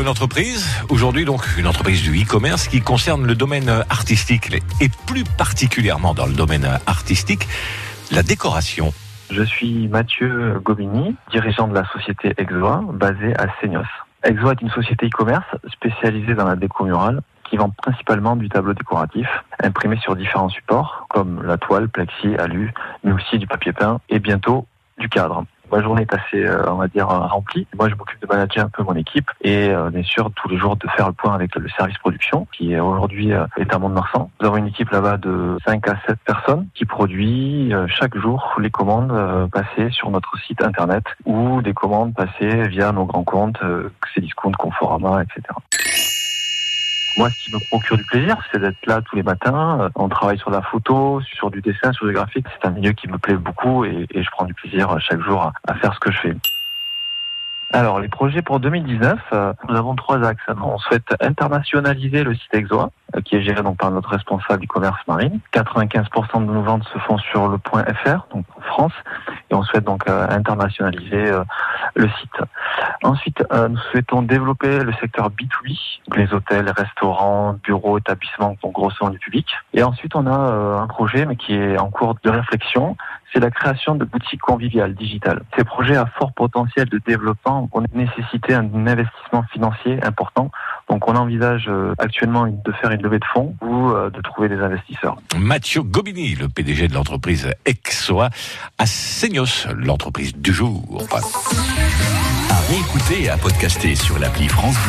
une entreprise. Aujourd'hui, donc, une entreprise du e-commerce qui concerne le domaine artistique et plus particulièrement dans le domaine artistique, la décoration. Je suis Mathieu Gobini, dirigeant de la société Exoa, basée à Seignos. Exoa est une société e-commerce spécialisée dans la déco murale qui vend principalement du tableau décoratif imprimé sur différents supports comme la toile, plexi, alu, mais aussi du papier peint et bientôt du cadre. Ma journée est assez, euh, on va dire, euh, remplie. Moi, je m'occupe de manager un peu mon équipe et euh, bien sûr tous les jours de faire le point avec le service production qui aujourd'hui est à Mont-de-Marsan. Nous avons une équipe là-bas de 5 à 7 personnes qui produit chaque jour les commandes passées sur notre site internet ou des commandes passées via nos grands comptes, Cdiscount, Conforama, etc. Moi, ce qui me procure du plaisir, c'est d'être là tous les matins. Euh, on travaille sur la photo, sur du dessin, sur du graphique. C'est un milieu qui me plaît beaucoup et, je prends du plaisir chaque jour à faire ce que je fais. Alors, les projets pour 2019, euh, nous avons trois axes. On souhaite internationaliser le site Exoa, euh, qui est géré donc par notre responsable du commerce marine. 95% de nos ventes se font sur le point .fr, donc en France, on souhaite donc euh, internationaliser le site. Ensuite, nous souhaitons développer le secteur B2B, les hôtels, restaurants, bureaux, établissements, donc grosso du public. Et ensuite, on a un projet, mais qui est en cours de réflexion, c'est la création de boutiques conviviales digitales. Ces projets à fort potentiel de développement ont nécessité un investissement financier important. Donc on envisage euh, actuellement de faire une levée de fonds ou euh, de trouver des investisseurs. Mathieu Gobini, le PDG de l'entreprise Exoa, à Seignos, l'entreprise du jour. À réécouter et à podcaster sur l'appli France Bleu.